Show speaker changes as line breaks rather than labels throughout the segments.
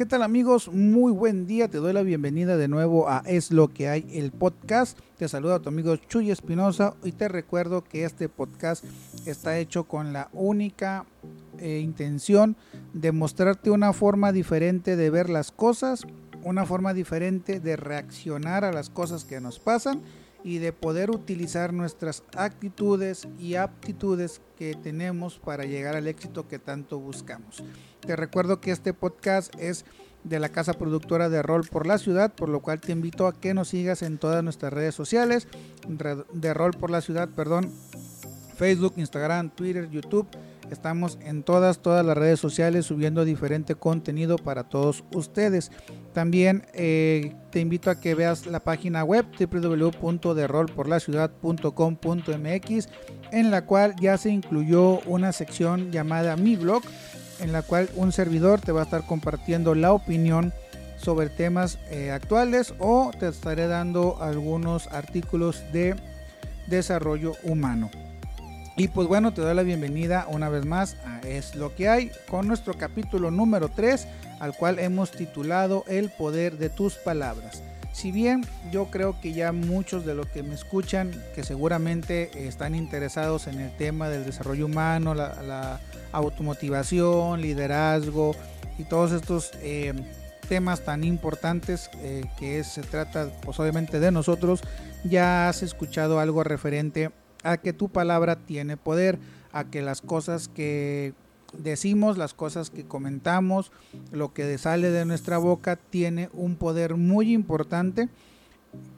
¿Qué tal amigos? Muy buen día, te doy la bienvenida de nuevo a Es lo que hay, el podcast. Te saluda tu amigo Chuy Espinosa y te recuerdo que este podcast está hecho con la única eh, intención de mostrarte una forma diferente de ver las cosas, una forma diferente de reaccionar a las cosas que nos pasan y de poder utilizar nuestras actitudes y aptitudes que tenemos para llegar al éxito que tanto buscamos. Te recuerdo que este podcast es de la casa productora de Rol por la Ciudad, por lo cual te invito a que nos sigas en todas nuestras redes sociales, de Rol por la Ciudad, perdón, Facebook, Instagram, Twitter, YouTube. Estamos en todas, todas las redes sociales subiendo diferente contenido para todos ustedes. También eh, te invito a que veas la página web www.derolporlaciudad.com.mx en la cual ya se incluyó una sección llamada Mi Blog en la cual un servidor te va a estar compartiendo la opinión sobre temas eh, actuales o te estaré dando algunos artículos de desarrollo humano. Y pues bueno, te doy la bienvenida una vez más a Es lo que hay con nuestro capítulo número 3 al cual hemos titulado El poder de tus palabras. Si bien yo creo que ya muchos de los que me escuchan, que seguramente están interesados en el tema del desarrollo humano, la, automotivación, liderazgo y todos estos eh, temas tan importantes eh, que se trata pues obviamente de nosotros, ya has escuchado algo referente a que tu palabra tiene poder, a que las cosas que decimos, las cosas que comentamos, lo que sale de nuestra boca tiene un poder muy importante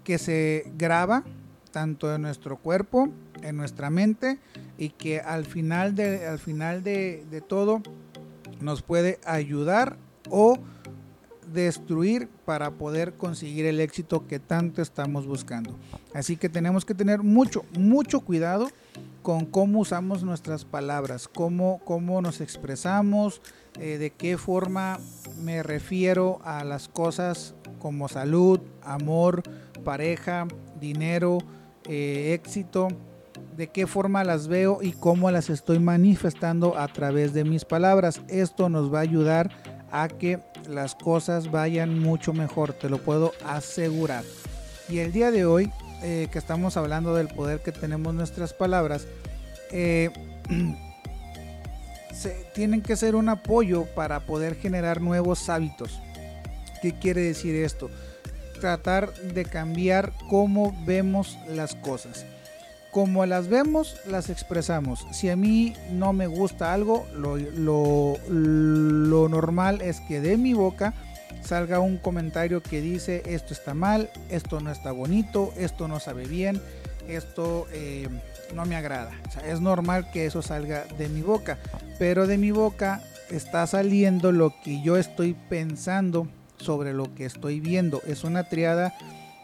que se graba tanto en nuestro cuerpo, en nuestra mente y que al final de, al final de, todo nos puede ayudar o destruir para poder conseguir el éxito que tanto estamos buscando. Así que tenemos que tener mucho, mucho cuidado con cómo usamos nuestras palabras, cómo, cómo nos expresamos, eh, de qué forma me refiero a las cosas como salud, amor, pareja, dinero, eh, éxito, de qué forma las veo y cómo las estoy manifestando a través de mis palabras. Esto nos va a ayudar a que las cosas vayan mucho mejor, te lo puedo asegurar. Y el día de hoy, eh, que estamos hablando del poder que tenemos nuestras palabras, eh, tienen que ser un apoyo para poder generar nuevos hábitos. ¿Qué quiere decir esto? Tratar de cambiar cómo vemos las cosas como las vemos, las expresamos. Si a mí no me gusta algo, lo, normal es que de mi boca salga un comentario que dice esto está mal, esto no está bonito, esto no sabe bien, esto eh, no me agrada. es normal que eso salga de mi boca, pero de mi boca está saliendo lo que yo estoy pensando sobre lo que estoy viendo. Es una triada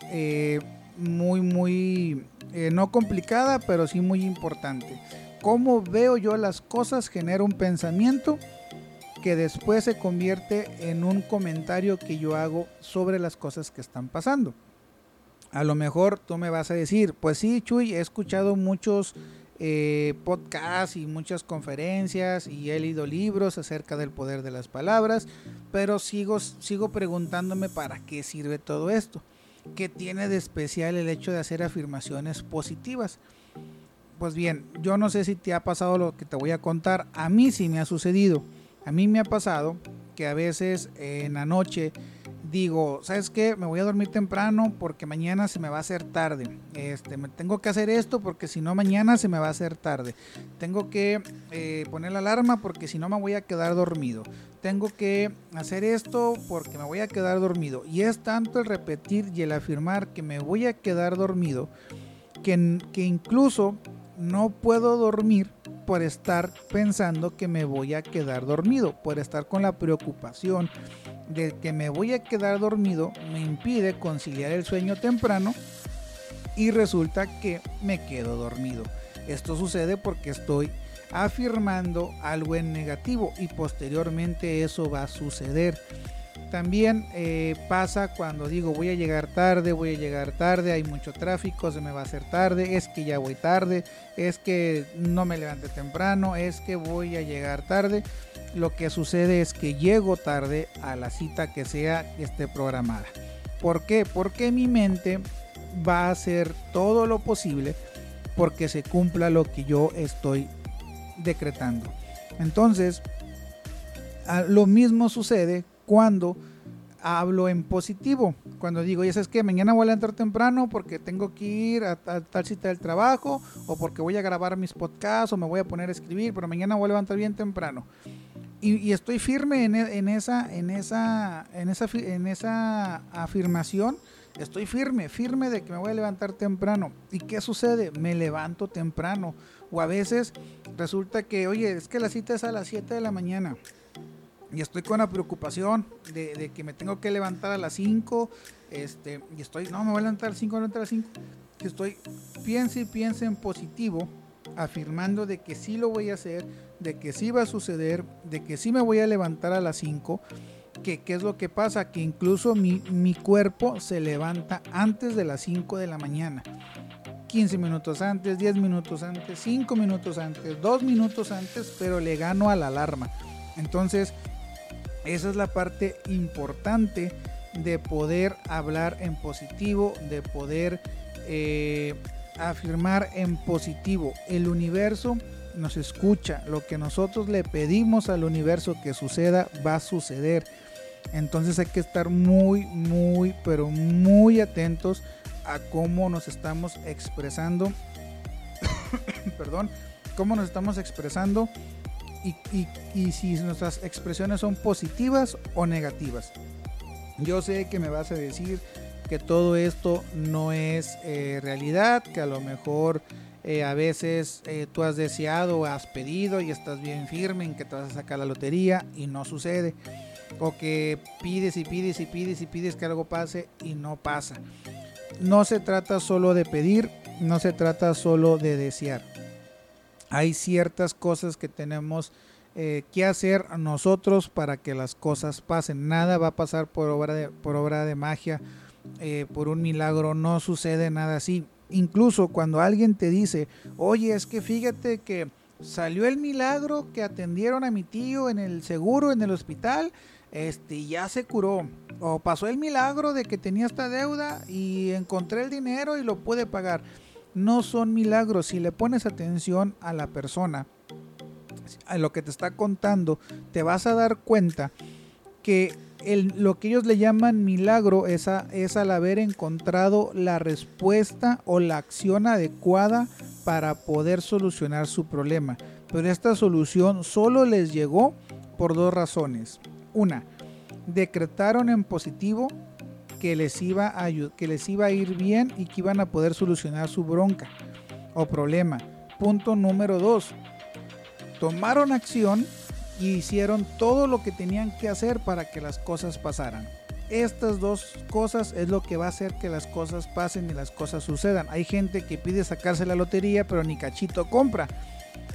eh, muy, muy eh, no complicada, pero sí muy importante. Cómo veo yo las cosas genera un pensamiento que después se convierte en un comentario que yo hago sobre las cosas que están pasando. A lo mejor tú me vas a decir, pues sí, Chuy, he escuchado muchos eh, podcasts y muchas conferencias y he leído libros acerca del poder de las palabras, pero sigo, sigo preguntándome para qué sirve todo esto. ¿Qué tiene de especial el hecho de hacer afirmaciones positivas? Pues bien, yo no sé si te ha pasado lo que te voy a contar. A mí sí me ha sucedido. A mí me ha pasado que a veces en la noche digo, ¿sabes qué? Me voy a dormir temprano porque mañana se me va a hacer tarde. Este, me tengo que hacer esto porque si no mañana se me va a hacer tarde. Tengo que eh, poner la alarma porque si no me voy a quedar dormido. Tengo que hacer esto porque me voy a quedar dormido. Y es tanto el repetir y el afirmar que me voy a quedar dormido que, que incluso no puedo dormir por estar pensando que me voy a quedar dormido, por estar con la preocupación de que me voy a quedar dormido, me impide conciliar el sueño temprano y resulta que me quedo dormido. Esto sucede porque estoy afirmando algo en negativo y posteriormente eso va a suceder. También eh, pasa cuando digo voy a llegar tarde, voy a llegar tarde, hay mucho tráfico, se me va a hacer tarde, es que ya voy tarde, es que no me levanté temprano, es que voy a llegar tarde. lo que sucede es que llego tarde a la cita que sea que esté programada. ¿Por qué? Porque mi mente va a hacer todo lo posible porque se cumpla lo que yo estoy decretando. Entonces, lo mismo sucede cuando hablo en positivo. Cuando digo, ya sabes que mañana voy a entrar temprano porque tengo que ir a, tal cita del trabajo o porque voy a grabar mis podcasts o me voy a poner a escribir, pero mañana voy a levantar bien temprano. Y, estoy firme en, en, esa, en, esa, en, esa, en esa afirmación. Estoy firme, firme de que me voy a levantar temprano. ¿Y qué sucede? Me levanto temprano. O a veces resulta que, oye, es que la cita es a las 7 de la mañana y estoy con la preocupación de, que me tengo que levantar a las 5, este, y estoy, no, me voy a levantar a las 5, a las 5, que estoy, piense y piense en positivo, afirmando de que sí lo voy a hacer, de que sí va a suceder, de que sí me voy a levantar a las 5, que qué es lo que pasa, que incluso mi, mi cuerpo se levanta antes de las 5 de la mañana. 15 minutos antes, 10 minutos antes, 5 minutos antes, 2 minutos antes, pero le gano a la alarma. Entonces, esa es la parte importante de poder hablar en positivo, de poder eh, afirmar en positivo. El universo nos escucha, lo que nosotros le pedimos al universo que suceda va a suceder. Entonces hay que estar muy, muy, pero muy atentos a cómo nos estamos expresando. Perdón, cómo nos estamos expresando y, si nuestras expresiones son positivas o negativas. Yo sé que me vas a decir que todo esto no es eh, realidad, que a lo mejor eh, a veces eh, tú has deseado, has pedido y estás bien firme en que te vas a sacar la lotería y no sucede. O que pides y pides y pides y pides que algo pase y no pasa. No se trata solo de pedir, no se trata solo de desear hay ciertas cosas que tenemos eh, que hacer nosotros para que las cosas pasen. Nada va a pasar por obra de, por obra de magia, eh, por un milagro, no sucede nada así. Incluso cuando alguien te dice, oye, es que fíjate que salió el milagro que atendieron a mi tío en el seguro, en el hospital, este, ya se curó. O pasó el milagro de que tenía esta deuda y encontré el dinero y lo pude pagar no son milagros. Si le pones atención a la persona, a lo que te está contando, te vas a dar cuenta que lo que ellos le llaman milagro es, al haber encontrado la respuesta o la acción adecuada para poder solucionar su problema. Pero esta solución solo les llegó por dos razones. Una, decretaron en positivo que les iba a, que les iba a ir bien y que iban a poder solucionar su bronca o problema. Punto número dos. Tomaron acción y hicieron todo lo que tenían que hacer para que las cosas pasaran. Estas dos cosas es lo que va a hacer que las cosas pasen y las cosas sucedan. Hay gente que pide sacarse la lotería pero ni cachito compra.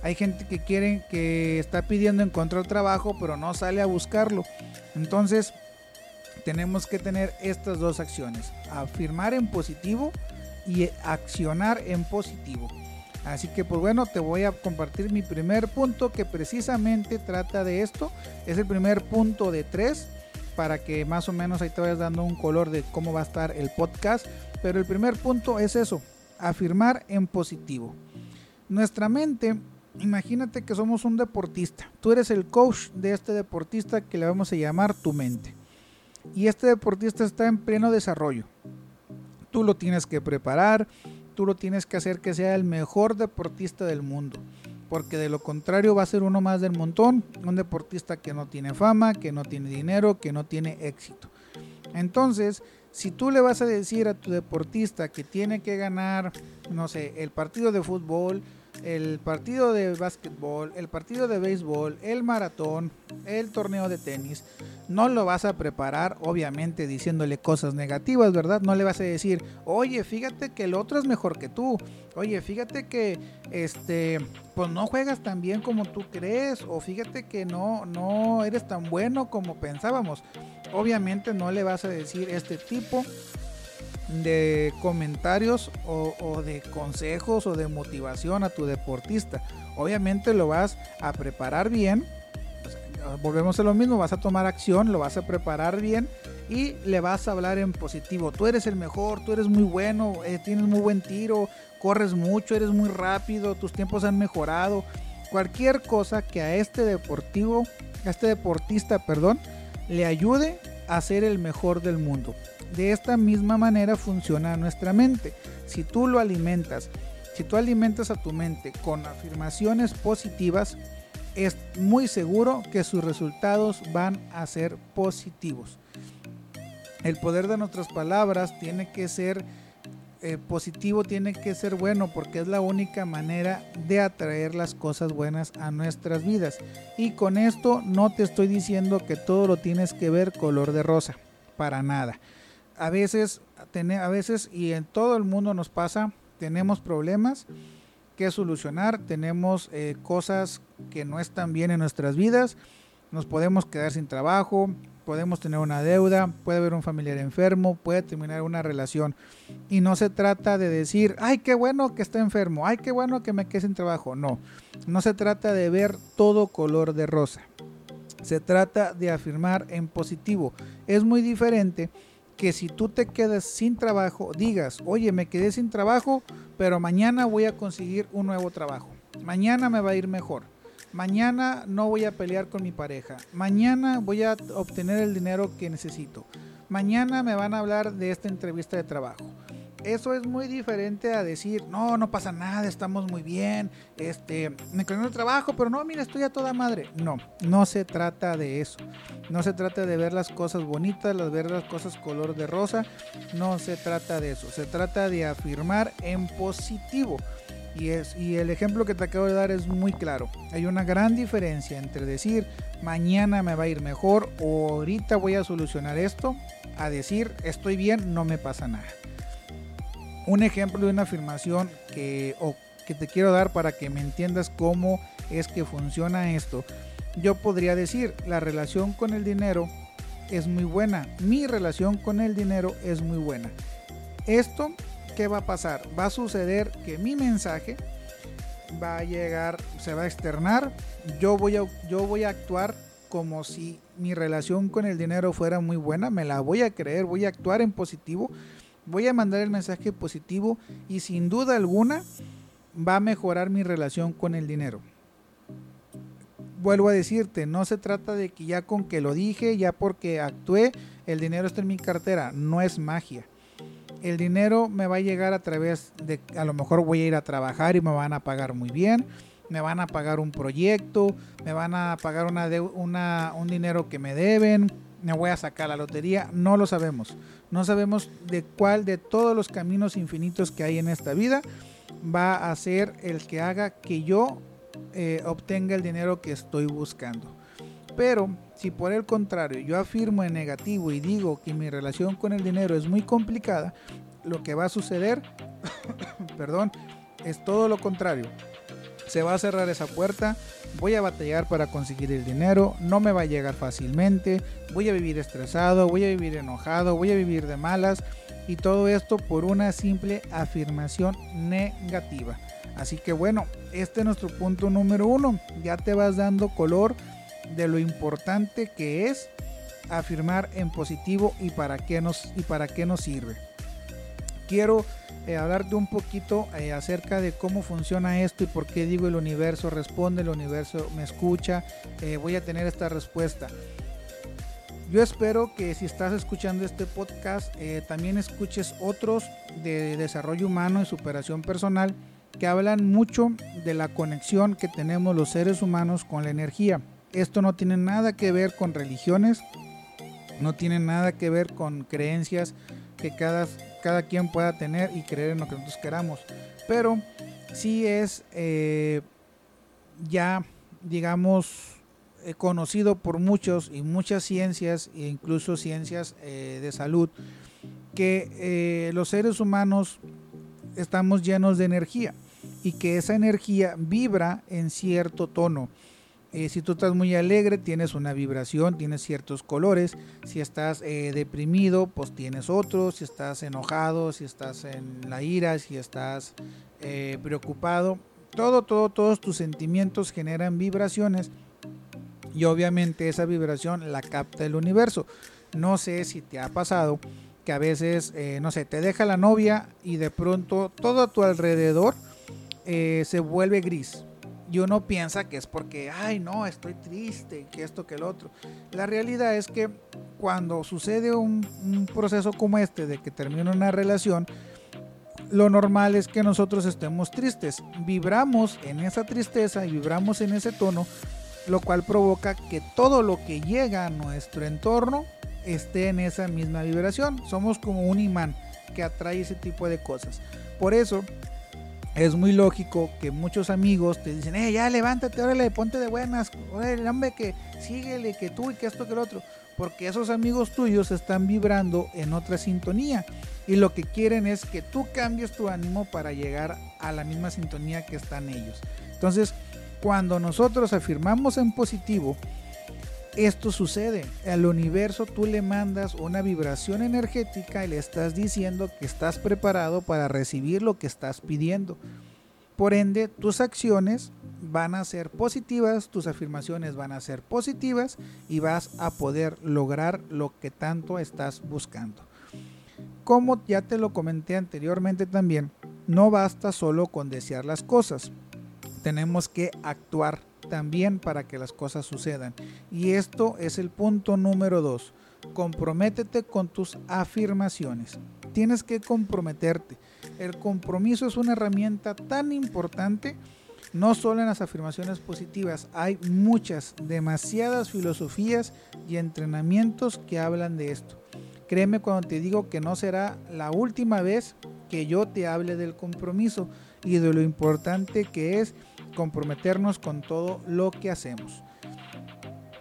Hay gente que quiere que está pidiendo encontrar trabajo pero no sale a buscarlo. Entonces, tenemos que tener estas dos acciones, afirmar en positivo y accionar en positivo. Así que pues bueno, te voy a compartir mi primer punto que precisamente trata de esto. Es el primer punto de tres para que más o menos ahí te vayas dando un color de cómo va a estar el podcast. Pero el primer punto es eso, afirmar en positivo. Nuestra mente, imagínate que somos un deportista. Tú eres el coach de este deportista que le vamos a llamar tu mente y este deportista está en pleno desarrollo. Tú lo tienes que preparar, tú lo tienes que hacer que sea el mejor deportista del mundo, porque de lo contrario va a ser uno más del montón, un deportista que no tiene fama, que no tiene dinero, que no tiene éxito. Entonces, si tú le vas a decir a tu deportista que tiene que ganar, no sé, el partido de fútbol, el partido de básquetbol, el partido de béisbol, el maratón, el torneo de tenis, no lo vas a preparar obviamente diciéndole cosas negativas, ¿verdad? No le vas a decir, oye, fíjate que el otro es mejor que tú, oye, fíjate que este, pues no juegas tan bien como tú crees, o fíjate que no, no eres tan bueno como pensábamos. Obviamente no le vas a decir este tipo de comentarios o, de consejos o de motivación a tu deportista. Obviamente lo vas a preparar bien. volvemos a lo mismo, vas a tomar acción, lo vas a preparar bien y le vas a hablar en positivo. Tú eres el mejor, tú eres muy bueno, eh, tienes muy buen tiro, corres mucho, eres muy rápido, tus tiempos han mejorado. Cualquier cosa que a este deportivo, a este deportista, perdón, le ayude a ser el mejor del mundo. De esta misma manera funciona nuestra mente. Si tú lo alimentas, si tú alimentas a tu mente con afirmaciones positivas, es muy seguro que sus resultados van a ser positivos. El poder de nuestras palabras tiene que ser eh, positivo, tiene que ser bueno, porque es la única manera de atraer las cosas buenas a nuestras vidas. Y con esto no te estoy diciendo que todo lo tienes que ver color de rosa, para nada. A veces, a veces y en todo el mundo nos pasa, tenemos problemas que solucionar, tenemos eh, cosas que no están bien en nuestras vidas, nos podemos quedar sin trabajo, podemos tener una deuda, puede haber un familiar enfermo, puede terminar una relación. Y no se trata de decir, ay, qué bueno que está enfermo, ay, qué bueno que me quede sin trabajo. No, no se trata de ver todo color de rosa. Se trata de afirmar en positivo. Es muy diferente que si tú te quedas sin trabajo, digas, oye, me quedé sin trabajo, pero mañana voy a conseguir un nuevo trabajo. Mañana me va a ir mejor mañana no voy a pelear con mi pareja, mañana voy a obtener el dinero que necesito, mañana me van a hablar de esta entrevista de trabajo. Eso es muy diferente a decir, no, no pasa nada, estamos muy bien, este, me quedé el trabajo, pero no, mira, estoy a toda madre. No, no se trata de eso. No se trata de ver las cosas bonitas, de ver las cosas color de rosa. No se trata de eso. Se trata de afirmar en positivo. Y, es, y el ejemplo que te acabo de dar es muy claro. Hay una gran diferencia entre decir mañana me va a ir mejor o ahorita voy a solucionar esto a decir estoy bien, no me pasa nada. Un ejemplo de una afirmación que, que te quiero dar para que me entiendas cómo es que funciona esto. Yo podría decir, la relación con el dinero es muy buena. Mi relación con el dinero es muy buena. Esto ¿qué va a pasar? Va a suceder que mi mensaje va a llegar, se va a externar, yo voy a, yo voy a actuar como si mi relación con el dinero fuera muy buena, me la voy a creer, voy a actuar en positivo, voy a mandar el mensaje positivo y sin duda alguna va a mejorar mi relación con el dinero. Vuelvo a decirte, no se trata de que ya con que lo dije, ya porque actué, el dinero está en mi cartera, no es magia el dinero me va a llegar a través de, a lo mejor voy a ir a trabajar y me van a pagar muy bien, me van a pagar un proyecto, me van a pagar una, una un dinero que me deben, me voy a sacar la lotería, no lo sabemos. No sabemos de cuál de todos los caminos infinitos que hay en esta vida va a ser el que haga que yo eh, obtenga el dinero que estoy buscando. Pero si por el contrario yo afirmo en negativo y digo que mi relación con el dinero es muy complicada, lo que va a suceder, perdón, es todo lo contrario. Se va a cerrar esa puerta, voy a batallar para conseguir el dinero, no me va a llegar fácilmente, voy a vivir estresado, voy a vivir enojado, voy a vivir de malas y todo esto por una simple afirmación negativa. Así que bueno, este es nuestro punto número uno. Ya te vas dando color de lo importante que es afirmar en positivo y para qué nos, y para qué nos sirve. Quiero eh, hablarte un poquito eh, acerca de cómo funciona esto y por qué digo el universo responde, el universo me escucha, eh, voy a tener esta respuesta. Yo espero que si estás escuchando este podcast también escuches otros de desarrollo humano y superación personal que hablan mucho de la conexión que tenemos los seres humanos con la energía. Esto no tiene nada que ver con religiones, no tiene nada que ver con creencias que cada, cada quien pueda tener y creer en lo que nosotros queramos. Pero sí es eh, ya, digamos, eh, conocido por muchos y muchas ciencias, e incluso ciencias eh, de salud, que los seres humanos estamos llenos de energía y que esa energía vibra en cierto tono. Eh, si tú estás muy alegre, tienes una vibración, tienes ciertos colores. Si estás eh, deprimido, pues tienes otros. Si estás enojado, si estás en la ira, si estás eh, preocupado. Todo, todo, todos tus sentimientos generan vibraciones. y obviamente esa vibración la capta el universo. No sé si te ha pasado que a veces, no sé, te deja la novia y de pronto todo a tu alrededor se vuelve gris. Y uno piensa que es porque, ay, no, estoy triste, que esto, que el otro. La realidad es que cuando sucede un, un proceso como este, de que termina una relación, lo normal es que nosotros estemos tristes. Vibramos en esa tristeza y vibramos en ese tono, lo cual provoca que todo lo que llega a nuestro entorno esté en esa misma vibración. Somos como un imán que atrae ese tipo de cosas. Por eso es muy lógico que muchos amigos te dicen, eh, ya levántate, órale, ponte de buenas, órale, hombre, que síguele, que tú y que esto, que el otro. Porque esos amigos tuyos están vibrando en otra sintonía y lo que quieren es que tú cambies tu ánimo para llegar a la misma sintonía que están ellos. Entonces, cuando nosotros afirmamos en positivo, esto sucede. Al universo tú le mandas una vibración energética y le estás diciendo que estás preparado para recibir lo que estás pidiendo. Por ende, tus acciones van a ser positivas, tus afirmaciones van a ser positivas y vas a poder lograr lo que tanto estás buscando. Como ya te lo comenté anteriormente también, no basta solo con desear las cosas. Tenemos que actuar también para que las cosas sucedan. Y esto es el punto número dos. Comprométete con tus afirmaciones. Tienes que comprometerte. El compromiso es una herramienta tan importante, no solo en las afirmaciones positivas, hay muchas, demasiadas filosofías y entrenamientos que hablan de esto. Créeme cuando te digo que no será la última vez que yo te hable del compromiso y de lo importante que es comprometernos con todo lo que hacemos.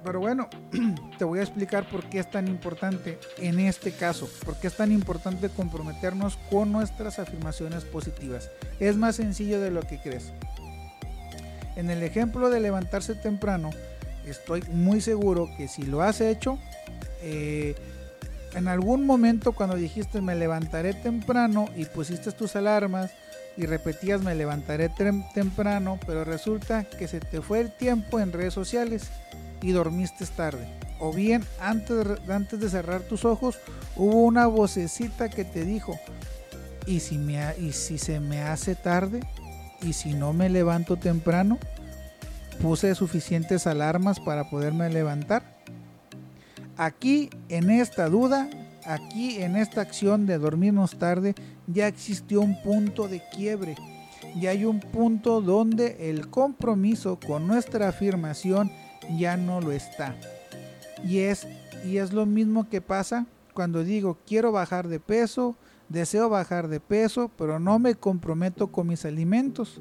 Pero bueno, te voy a explicar por qué es tan importante en este caso, por qué es tan importante comprometernos con nuestras afirmaciones positivas. Es más sencillo de lo que crees. En el ejemplo de levantarse temprano, estoy muy seguro que si lo has hecho, eh, en algún momento cuando dijiste me levantaré temprano y pusiste tus alarmas, y repetías me levantaré temprano, pero resulta que se te fue el tiempo en redes sociales y dormiste tarde. O bien antes de, antes de cerrar tus ojos hubo una vocecita que te dijo, ¿y si, me, ¿y si se me hace tarde? ¿Y si no me levanto temprano? ¿Puse suficientes alarmas para poderme levantar? Aquí en esta duda Aquí en esta acción de dormirnos tarde ya existió un punto de quiebre. Y hay un punto donde el compromiso con nuestra afirmación ya no lo está. Y es, y es lo mismo que pasa cuando digo quiero bajar de peso, deseo bajar de peso, pero no me comprometo con mis alimentos.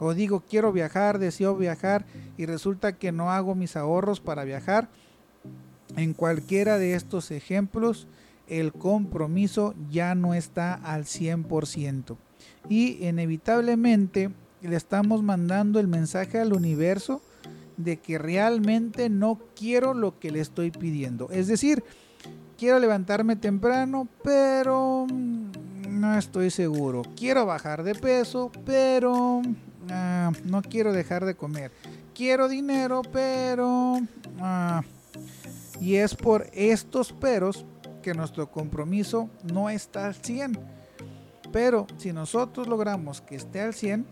O digo quiero viajar, deseo viajar y resulta que no hago mis ahorros para viajar. En cualquiera de estos ejemplos el compromiso ya no está al 100%. Y inevitablemente le estamos mandando el mensaje al universo de que realmente no quiero lo que le estoy pidiendo. Es decir, quiero levantarme temprano, pero no estoy seguro. Quiero bajar de peso, pero ah, no quiero dejar de comer. Quiero dinero, pero... Ah, y es por estos peros que nuestro compromiso no está al 100. Pero si nosotros logramos que esté al 100,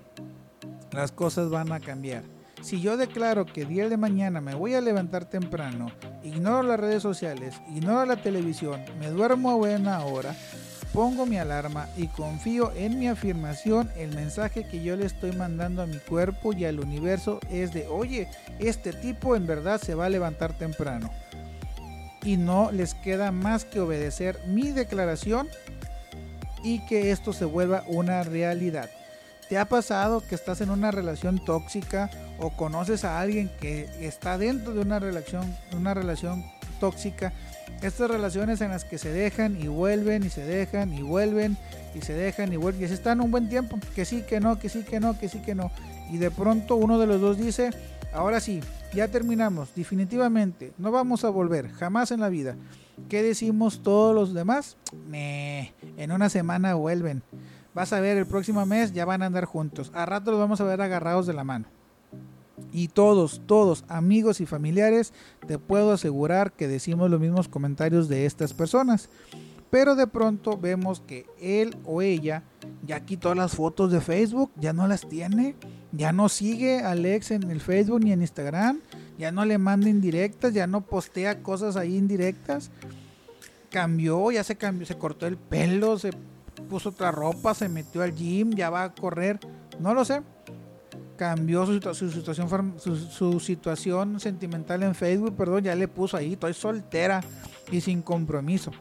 las cosas van a cambiar. Si yo declaro que día de mañana me voy a levantar temprano, ignoro las redes sociales, ignoro la televisión, me duermo a buena hora, pongo mi alarma y confío en mi afirmación, el mensaje que yo le estoy mandando a mi cuerpo y al universo es de, oye, este tipo en verdad se va a levantar temprano y no les queda más que obedecer mi declaración y que esto se vuelva una realidad. ¿Te ha pasado que estás en una relación tóxica o conoces a alguien que está dentro de una relación, una relación tóxica? Estas relaciones en las que se dejan y vuelven y se dejan y vuelven y se dejan y vuelven y se están un buen tiempo, que sí, que no, que sí, que no, que sí, que no. Y de pronto uno de los dos dice, ahora sí, ya terminamos, definitivamente, no vamos a volver, jamás en la vida. ¿Qué decimos todos los demás? en una semana vuelven. Vas a ver, el próximo mes ya van a andar juntos. A rato los vamos a ver agarrados de la mano. Y todos, todos, amigos y familiares, te puedo asegurar que decimos los mismos comentarios de estas personas. Pero de pronto vemos que él o ella ya quitó las fotos de Facebook, ya no las tiene, ya no sigue a Alex en el Facebook ni en Instagram, ya no le manda indirectas, ya no postea cosas ahí indirectas. Cambió, ya se cambió, se cortó el pelo, se puso otra ropa, se metió al gym, ya va a correr, no lo sé. Cambió su, situación, su situación sentimental en Facebook, perdón, ya le puso ahí, estoy soltera y sin compromiso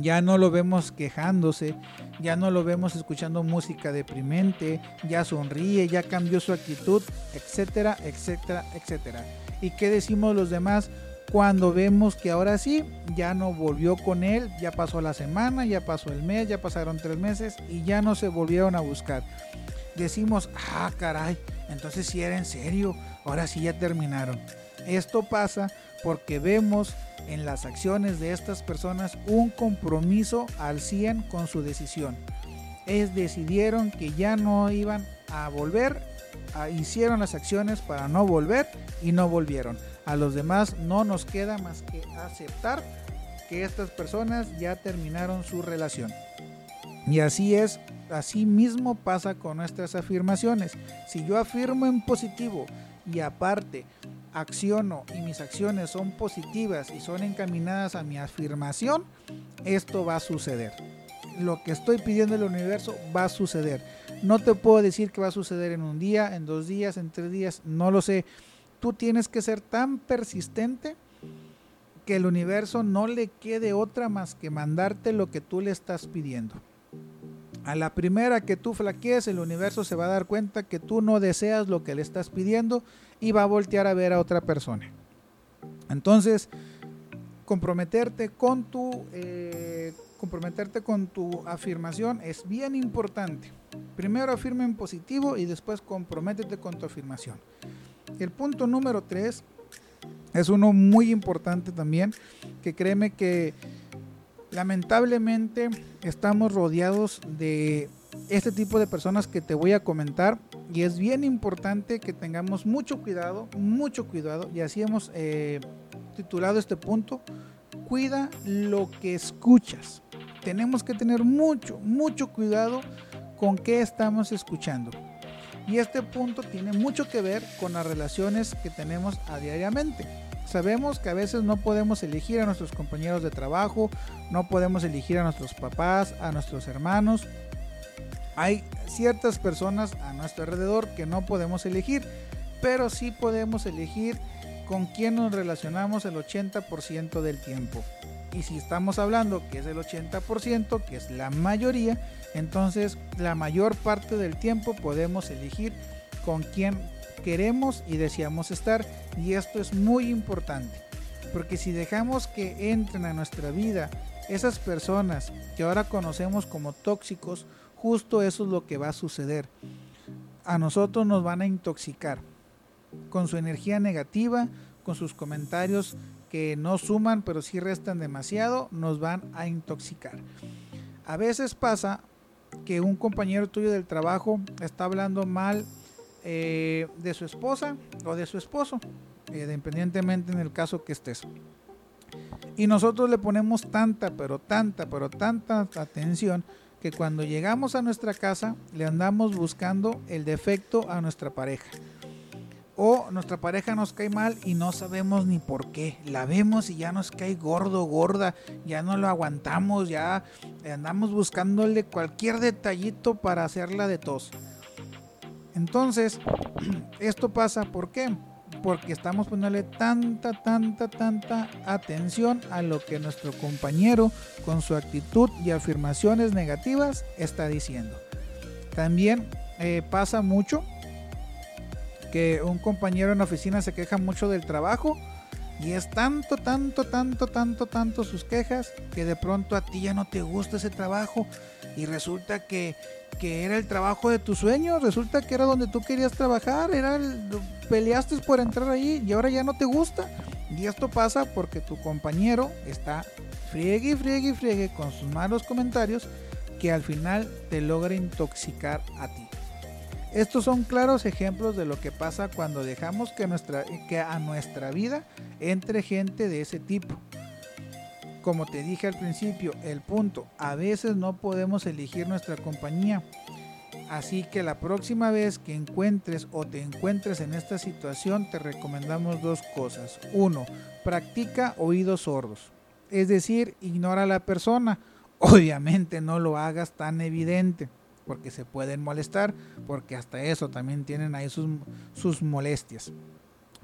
ya no lo vemos quejándose, ya no lo vemos escuchando música deprimente, ya sonríe, ya cambió su actitud, etcétera, etcétera, etcétera. ¿Y qué decimos los demás? Cuando vemos que ahora sí, ya no volvió con él, ya pasó la semana, ya pasó el mes, ya pasaron tres meses y ya no se volvieron a buscar. Decimos, ah, caray, entonces si era en serio, ahora sí ya terminaron. Esto pasa porque vemos en las acciones de estas personas un compromiso al 100 con su decisión. Es decidieron que ya no iban a volver, hicieron las acciones para no volver y no volvieron. A los demás no nos queda más que aceptar que estas personas ya terminaron su relación. Y así es, así mismo pasa con nuestras afirmaciones. Si yo afirmo en positivo y aparte acciono y mis acciones son positivas y son encaminadas a mi afirmación, esto va a suceder. Lo que estoy pidiendo al universo va a suceder. No te puedo decir que va a suceder en un día, en dos días, en tres días, no lo sé. Tú tienes que ser tan persistente que el universo no le quede otra más que mandarte lo que tú le estás pidiendo. A la primera que tú flaquees, el universo se va a dar cuenta que tú no deseas lo que le estás pidiendo y va a voltear a ver a otra persona. Entonces, comprometerte con tu, eh, comprometerte con tu afirmación es bien importante. Primero afirma en positivo y después comprométete con tu afirmación. El punto número tres es uno muy importante también, que créeme que lamentablemente estamos rodeados de este tipo de personas que te voy a comentar y es bien importante que tengamos mucho cuidado, mucho cuidado y así hemos eh, titulado este punto, cuida lo que escuchas. Tenemos que tener mucho, mucho cuidado con qué estamos escuchando. Y este punto tiene mucho que ver con las relaciones que tenemos a diariamente. Sabemos que a veces no podemos elegir a nuestros compañeros de trabajo, no podemos elegir a nuestros papás, a nuestros hermanos. Hay ciertas personas a nuestro alrededor que no podemos elegir, pero sí podemos elegir con quién nos relacionamos el 80% del tiempo. Y si estamos hablando que es el 80%, que es la mayoría, entonces la mayor parte del tiempo podemos elegir con quién queremos y deseamos estar. Y esto es muy importante, porque si dejamos que entren a nuestra vida esas personas que ahora conocemos como tóxicos, justo eso es lo que va a suceder. A nosotros nos van a intoxicar con su energía negativa, con sus comentarios que no suman pero sí restan demasiado, nos van a intoxicar. A veces pasa que un compañero tuyo del trabajo está hablando mal eh, de su esposa o de su esposo, eh, independientemente en el caso que estés. Y nosotros le ponemos tanta, pero tanta, pero tanta atención que cuando llegamos a nuestra casa le andamos buscando el defecto a nuestra pareja. O nuestra pareja nos cae mal y no sabemos ni por qué. La vemos y ya nos cae gordo, gorda, ya no lo aguantamos, ya andamos buscándole cualquier detallito para hacerla de tos. Entonces, esto pasa, ¿por qué? Porque estamos poniéndole tanta, tanta, tanta atención a lo que nuestro compañero con su actitud y afirmaciones negativas está diciendo. También eh, pasa mucho que un compañero en la oficina se queja mucho del trabajo y es tanto, tanto, tanto, tanto, tanto sus quejas que de pronto a ti ya no te gusta ese trabajo y resulta que que era el trabajo de tus sueños, resulta que era donde tú querías trabajar, era peleaste por entrar ahí y ahora ya no te gusta. Y esto pasa porque tu compañero está friegue, friegue, friegue con sus malos comentarios que al final te logra intoxicar a ti. Estos son claros ejemplos de lo que pasa cuando dejamos que, nuestra, que a nuestra vida entre gente de ese tipo. Como te dije al principio, el punto, a veces no podemos elegir nuestra compañía. Así que la próxima vez que encuentres o te encuentres en esta situación, te recomendamos dos cosas. Uno, practica oídos sordos. Es decir, ignora a la persona. Obviamente no lo hagas tan evidente porque se pueden molestar, porque hasta eso también tienen ahí sus, sus molestias.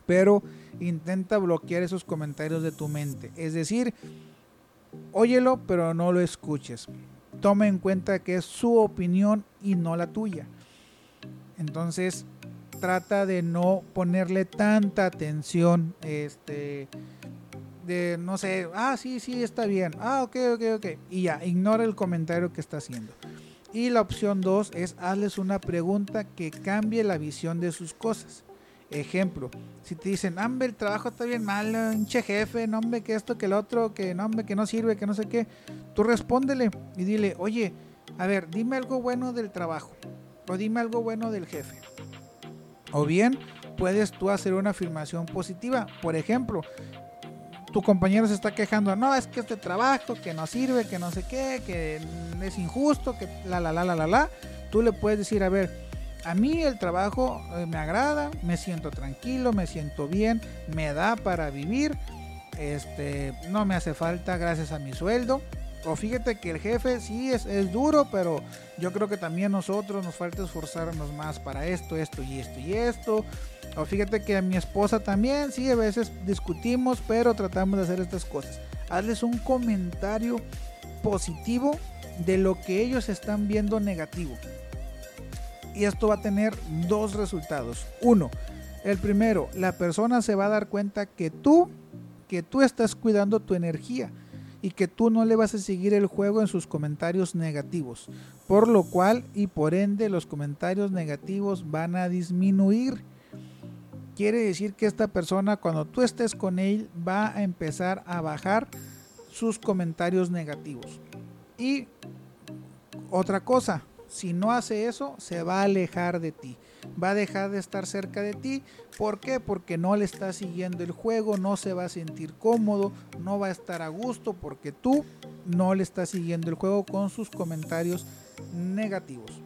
Pero intenta bloquear esos comentarios de tu mente. Es decir, óyelo, pero no lo escuches. Toma en cuenta que es su opinión y no la tuya. Entonces, trata de no ponerle tanta atención, este, de no sé, ah, sí, sí, está bien, ah, ok, ok, ok, y ya, ignora el comentario que está haciendo. Y la opción 2 es hazles una pregunta que cambie la visión de sus cosas. Ejemplo, si te dicen, hombre, el trabajo está bien mal, hinche jefe, no hombre, que esto, que el otro, que no hombre, que no sirve, que no sé qué, tú respóndele y dile, oye, a ver, dime algo bueno del trabajo, o dime algo bueno del jefe. O bien, puedes tú hacer una afirmación positiva. Por ejemplo, tu compañero se está quejando, no, es que este trabajo, que no sirve, que no sé qué, que es injusto, que la, la, la, la, la, la, tú le puedes decir, a ver, a mí el trabajo eh, me agrada, me siento tranquilo, me siento bien, me da para vivir, este, no me hace falta gracias a mi sueldo. O fíjate que el jefe sí es, es duro, pero yo creo que también nosotros nos falta esforzarnos más para esto, esto y esto y esto. O fíjate que a mi esposa también, sí, a veces discutimos, pero tratamos de hacer estas cosas. Hazles un comentario positivo de lo que ellos están viendo negativo. Y esto va a tener dos resultados. Uno, el primero, la persona se va a dar cuenta que tú, que tú estás cuidando tu energía y que tú no le vas a seguir el juego en sus comentarios negativos. Por lo cual y por ende los comentarios negativos van a disminuir quiere decir que esta persona cuando tú estés con él va a empezar a bajar sus comentarios negativos. Y otra cosa, si no hace eso, se va a alejar de ti. Va a dejar de estar cerca de ti. ¿Por qué? Porque no le está siguiendo el juego, no se va a sentir cómodo, no va a estar a gusto porque tú no le estás siguiendo el juego con sus comentarios negativos.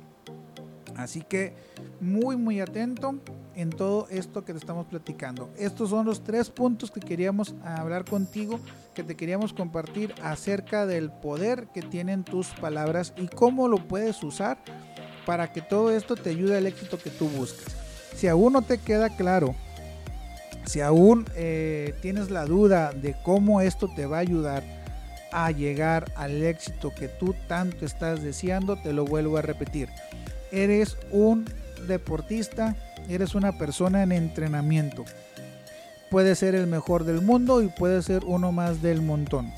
Así que muy muy atento en todo esto que te estamos platicando. Estos son los tres puntos que queríamos hablar contigo, que te queríamos compartir acerca del poder que tienen tus palabras y cómo lo puedes usar para que todo esto te ayude al éxito que tú buscas. Si aún no te queda claro, si aún eh, tienes la duda de cómo esto te va a ayudar a llegar al éxito que tú tanto estás deseando, te lo vuelvo a repetir. Eres un deportista eres una persona en entrenamiento. Puede ser el mejor del mundo y puede ser uno más del montón.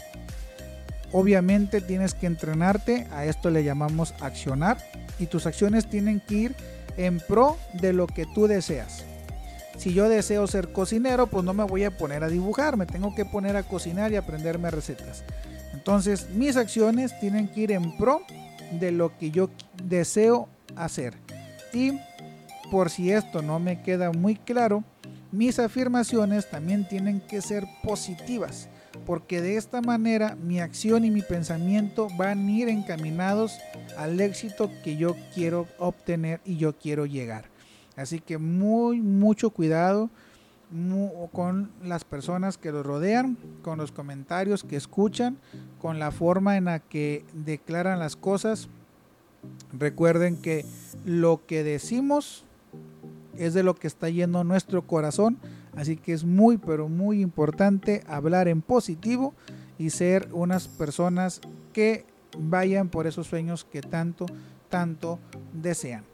Obviamente tienes que entrenarte, a esto le llamamos accionar, y tus acciones tienen que ir en pro de lo que tú deseas. Si yo deseo ser cocinero, pues no me voy a poner a dibujar, me tengo que poner a cocinar y aprenderme recetas. Entonces mis acciones tienen que ir en pro de lo que yo deseo hacer. Y por si esto no me queda muy claro, mis afirmaciones también tienen que ser positivas, porque de esta manera mi acción y mi pensamiento van a ir encaminados al éxito que yo quiero obtener y yo quiero llegar. Así que muy, mucho cuidado con las personas que lo rodean, con los comentarios que escuchan, con la forma en la que declaran las cosas. Recuerden que lo que decimos es de lo que está yendo nuestro corazón. Así que es muy, pero muy importante hablar en positivo y ser unas personas que vayan por esos sueños que tanto, tanto desean.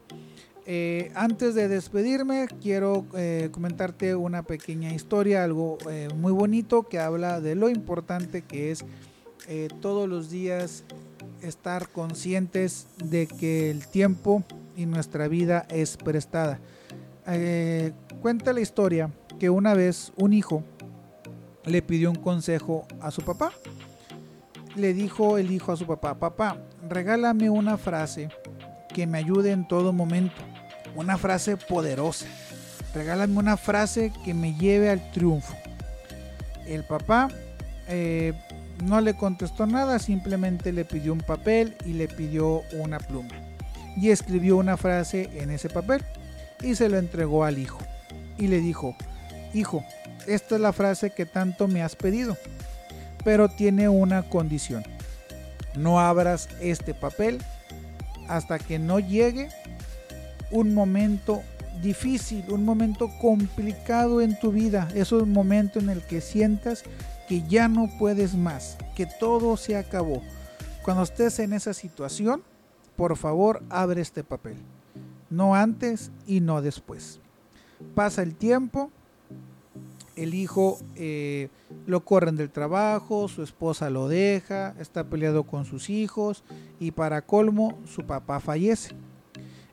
Eh, antes de despedirme, quiero eh, comentarte una pequeña historia, algo eh, muy bonito que habla de lo importante que es todos los días estar conscientes de que el tiempo y nuestra vida es prestada. Eh, cuenta la historia que una vez un hijo le pidió un consejo a su papá. Le dijo el hijo a su papá, papá, regálame una frase que me ayude en todo momento. una frase poderosa. Regálame una frase que me lleve al triunfo. El papá eh, no le contestó nada, simplemente le pidió un papel y le pidió una pluma. Y escribió una frase en ese papel y se lo entregó al hijo. Y le dijo, hijo, esta es la frase que tanto me has pedido, pero tiene una condición. No abras este papel hasta que no llegue un momento difícil, un momento complicado en tu vida. Es un momento en el que sientas que ya no puedes más, que todo se acabó. Cuando estés en esa situación, por favor, abre este papel. No antes y no después. Pasa el tiempo, el hijo eh, lo corren del trabajo, su esposa lo deja, está peleado con sus hijos y para colmo su papá fallece.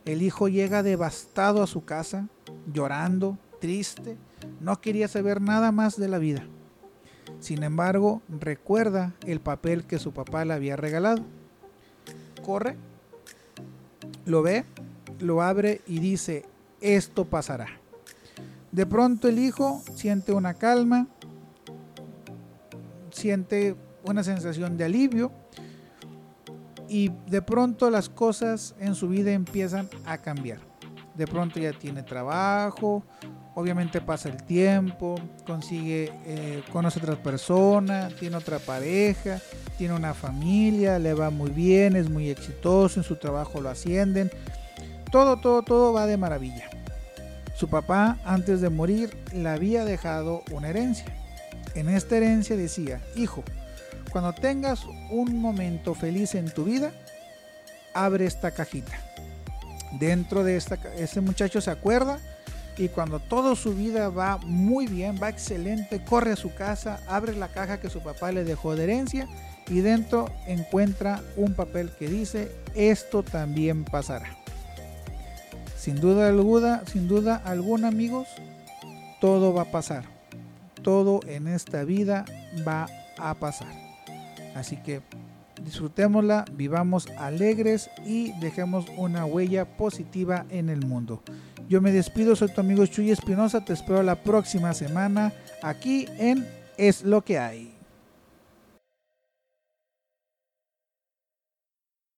El hijo llega devastado a su casa, llorando, triste, no quería saber nada más de la vida. Sin embargo, recuerda el papel que su papá le había regalado. Corre, lo ve, lo abre y dice, esto pasará. De pronto el hijo siente una calma, siente una sensación de alivio y de pronto las cosas en su vida empiezan a cambiar. De pronto ya tiene trabajo, obviamente pasa el tiempo, consigue, eh, conoce otras personas, tiene otra pareja, tiene una familia, le va muy bien, es muy exitoso, en su trabajo lo ascienden. Todo, todo, todo va de maravilla. Su papá, antes de morir, le había dejado una herencia. En esta herencia decía, hijo, cuando tengas un momento feliz en tu vida, abre esta cajita. Dentro de esta, ese muchacho se acuerda y cuando toda su vida va muy bien, va excelente, corre a su casa, abre la caja que su papá le dejó de herencia y dentro encuentra un papel que dice, esto también pasará. Sin duda alguna, sin duda amigos, todo va a pasar. Todo en esta vida va a pasar. Así que disfrutémosla, vivamos alegres y dejemos una huella positiva en el mundo. Yo me despido, soy tu amigo Chuy Espinosa, te espero la próxima semana aquí en Es lo que hay.